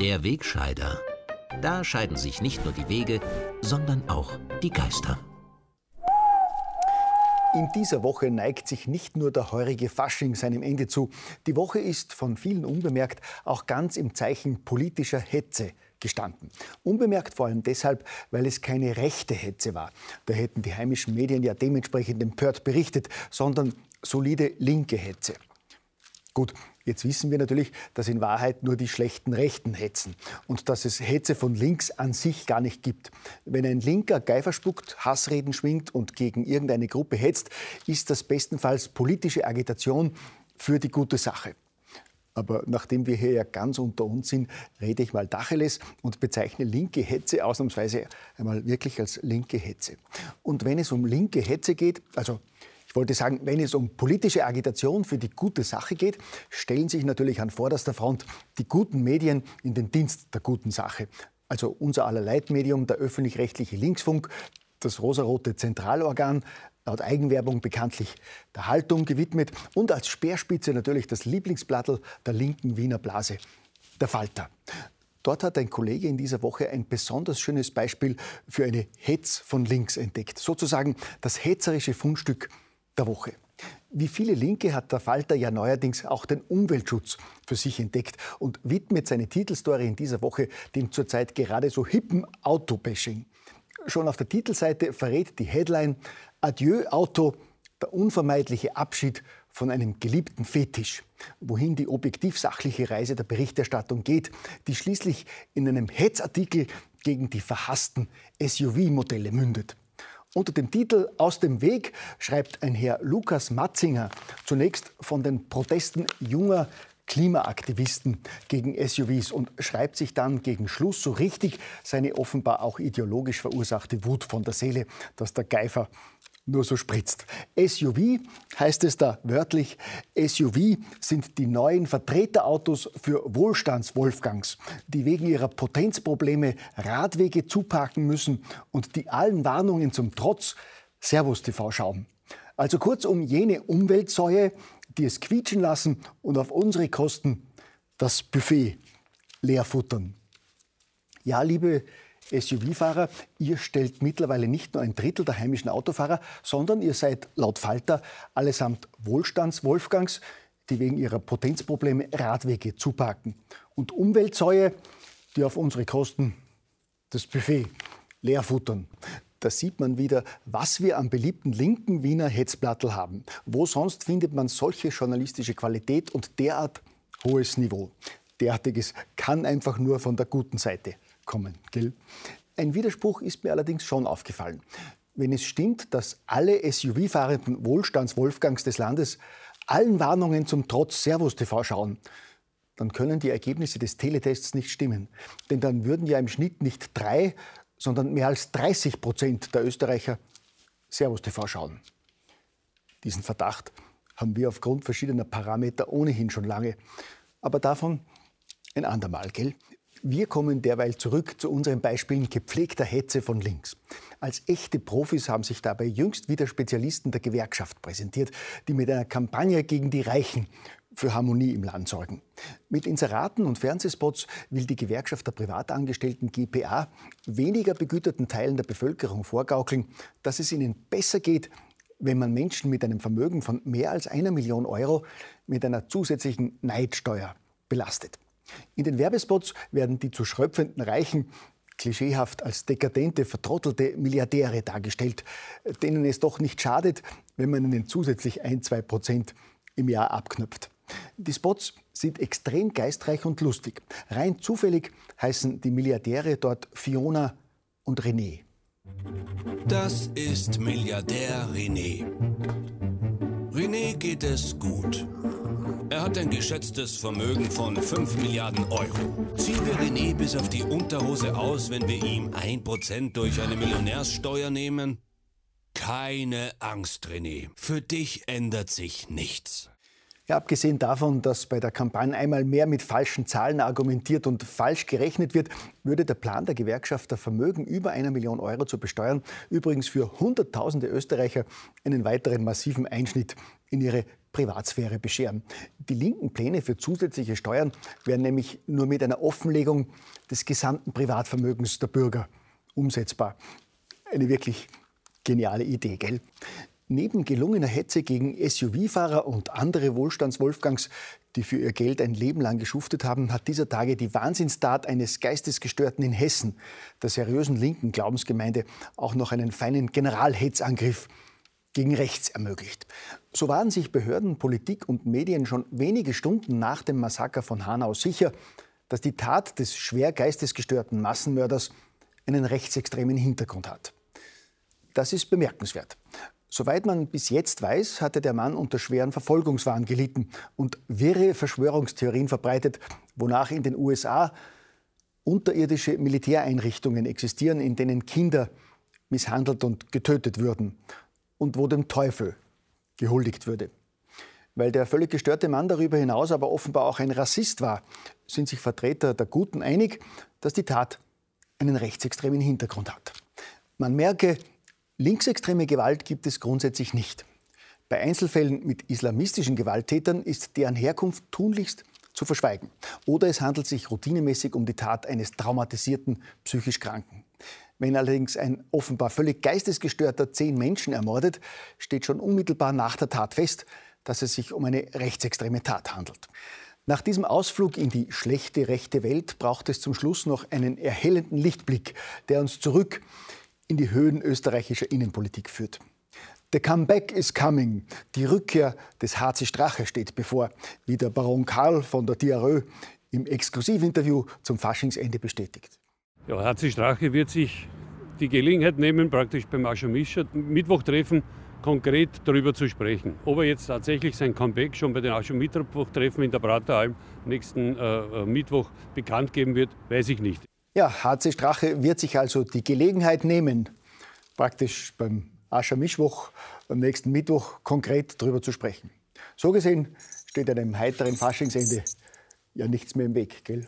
Der Wegscheider. Da scheiden sich nicht nur die Wege, sondern auch die Geister. In dieser Woche neigt sich nicht nur der heurige Fasching seinem Ende zu. Die Woche ist von vielen unbemerkt auch ganz im Zeichen politischer Hetze gestanden. Unbemerkt vor allem deshalb, weil es keine rechte Hetze war. Da hätten die heimischen Medien ja dementsprechend empört berichtet, sondern solide linke Hetze. Gut, jetzt wissen wir natürlich, dass in Wahrheit nur die schlechten Rechten hetzen und dass es Hetze von links an sich gar nicht gibt. Wenn ein Linker Geifer spuckt, Hassreden schwingt und gegen irgendeine Gruppe hetzt, ist das bestenfalls politische Agitation für die gute Sache. Aber nachdem wir hier ja ganz unter uns sind, rede ich mal Dacheles und bezeichne linke Hetze ausnahmsweise einmal wirklich als linke Hetze. Und wenn es um linke Hetze geht, also ich wollte sagen, wenn es um politische Agitation für die gute Sache geht, stellen sich natürlich an vorderster Front die guten Medien in den Dienst der guten Sache. Also unser aller Leitmedium, der öffentlich-rechtliche Linksfunk, das rosarote Zentralorgan, laut Eigenwerbung bekanntlich der Haltung gewidmet und als Speerspitze natürlich das Lieblingsblattel der linken Wiener Blase, der Falter. Dort hat ein Kollege in dieser Woche ein besonders schönes Beispiel für eine Hetz von links entdeckt. Sozusagen das hetzerische Fundstück der Woche. Wie viele Linke hat der Falter ja neuerdings auch den Umweltschutz für sich entdeckt und widmet seine Titelstory in dieser Woche dem zurzeit gerade so hippen Autobashing. Schon auf der Titelseite verrät die Headline Adieu Auto, der unvermeidliche Abschied von einem geliebten Fetisch, wohin die objektiv sachliche Reise der Berichterstattung geht, die schließlich in einem Hetzartikel gegen die verhassten SUV-Modelle mündet. Unter dem Titel Aus dem Weg schreibt ein Herr Lukas Matzinger zunächst von den Protesten junger Klimaaktivisten gegen SUVs und schreibt sich dann gegen Schluss so richtig seine offenbar auch ideologisch verursachte Wut von der Seele, dass der Geifer nur so spritzt. SUV heißt es da wörtlich. SUV sind die neuen Vertreterautos für Wohlstandswolfgangs, die wegen ihrer Potenzprobleme Radwege zuparken müssen und die allen Warnungen zum Trotz Servus TV schauen. Also kurzum jene Umweltsäue, die es quietschen lassen und auf unsere Kosten das Buffet leer futtern. Ja, liebe SUV-Fahrer, ihr stellt mittlerweile nicht nur ein Drittel der heimischen Autofahrer, sondern ihr seid laut Falter allesamt Wohlstandswolfgangs, die wegen ihrer Potenzprobleme Radwege zupacken. Und Umweltsäue, die auf unsere Kosten das Buffet leer futtern. Da sieht man wieder, was wir am beliebten linken Wiener Hetzplattel haben. Wo sonst findet man solche journalistische Qualität und derart hohes Niveau? Derartiges kann einfach nur von der guten Seite kommen. Gell? Ein Widerspruch ist mir allerdings schon aufgefallen. Wenn es stimmt, dass alle SUV-fahrenden Wohlstandswolfgangs des Landes allen Warnungen zum Trotz Servus TV schauen, dann können die Ergebnisse des Teletests nicht stimmen. Denn dann würden ja im Schnitt nicht drei, sondern mehr als 30 Prozent der Österreicher Servus TV schauen. Diesen Verdacht haben wir aufgrund verschiedener Parameter ohnehin schon lange. Aber davon ein andermal, gell? Wir kommen derweil zurück zu unseren Beispielen gepflegter Hetze von links. Als echte Profis haben sich dabei jüngst wieder Spezialisten der Gewerkschaft präsentiert, die mit einer Kampagne gegen die Reichen für Harmonie im Land sorgen. Mit Inseraten und Fernsehspots will die Gewerkschaft der Privatangestellten GPA weniger begüterten Teilen der Bevölkerung vorgaukeln, dass es ihnen besser geht, wenn man Menschen mit einem Vermögen von mehr als einer Million Euro mit einer zusätzlichen Neidsteuer belastet. In den Werbespots werden die zu schröpfenden Reichen klischeehaft als dekadente, vertrottelte Milliardäre dargestellt, denen es doch nicht schadet, wenn man ihnen zusätzlich ein, zwei Prozent im Jahr abknüpft. Die Spots sind extrem geistreich und lustig. Rein zufällig heißen die Milliardäre dort Fiona und René. Das ist Milliardär René. René geht es gut. Er hat ein geschätztes Vermögen von 5 Milliarden Euro. Ziehen wir René bis auf die Unterhose aus, wenn wir ihm 1% durch eine Millionärssteuer nehmen? Keine Angst, René. Für dich ändert sich nichts. Ja, abgesehen davon, dass bei der Kampagne einmal mehr mit falschen Zahlen argumentiert und falsch gerechnet wird, würde der Plan der Gewerkschaft, der Vermögen über einer Million Euro zu besteuern, übrigens für Hunderttausende Österreicher einen weiteren massiven Einschnitt in ihre Privatsphäre bescheren. Die linken Pläne für zusätzliche Steuern wären nämlich nur mit einer Offenlegung des gesamten Privatvermögens der Bürger umsetzbar. Eine wirklich geniale Idee, gell? Neben gelungener Hetze gegen SUV-Fahrer und andere Wohlstandswolfgangs, die für ihr Geld ein Leben lang geschuftet haben, hat dieser Tage die Wahnsinnstat eines Geistesgestörten in Hessen, der seriösen linken Glaubensgemeinde, auch noch einen feinen Generalhetzangriff gegen rechts ermöglicht. So waren sich Behörden, Politik und Medien schon wenige Stunden nach dem Massaker von Hanau sicher, dass die Tat des schwer geistesgestörten Massenmörders einen rechtsextremen Hintergrund hat. Das ist bemerkenswert. Soweit man bis jetzt weiß, hatte der Mann unter schweren Verfolgungswahn gelitten und wirre Verschwörungstheorien verbreitet, wonach in den USA unterirdische Militäreinrichtungen existieren, in denen Kinder misshandelt und getötet würden und wo dem Teufel gehuldigt würde. Weil der völlig gestörte Mann darüber hinaus aber offenbar auch ein Rassist war, sind sich Vertreter der Guten einig, dass die Tat einen rechtsextremen Hintergrund hat. Man merke, Linksextreme Gewalt gibt es grundsätzlich nicht. Bei Einzelfällen mit islamistischen Gewalttätern ist deren Herkunft tunlichst zu verschweigen. Oder es handelt sich routinemäßig um die Tat eines traumatisierten, psychisch Kranken. Wenn allerdings ein offenbar völlig geistesgestörter zehn Menschen ermordet, steht schon unmittelbar nach der Tat fest, dass es sich um eine rechtsextreme Tat handelt. Nach diesem Ausflug in die schlechte rechte Welt braucht es zum Schluss noch einen erhellenden Lichtblick, der uns zurück in die Höhen österreichischer Innenpolitik führt. The comeback is coming. Die Rückkehr des HC Strache steht bevor, wie der Baron Karl von der Diarö im Exklusivinterview zum Faschingsende bestätigt. Ja, HC Strache wird sich die Gelegenheit nehmen, praktisch beim Aschermischer Mittwochtreffen konkret darüber zu sprechen. Ob er jetzt tatsächlich sein Comeback schon bei den Aschermittwochtreffen in der Prateralm nächsten äh, äh, Mittwoch bekannt geben wird, weiß ich nicht. Ja, HC Strache wird sich also die Gelegenheit nehmen, praktisch beim Aschermischwoch, am nächsten Mittwoch konkret darüber zu sprechen. So gesehen steht einem heiteren Faschingsende ja nichts mehr im Weg, gell?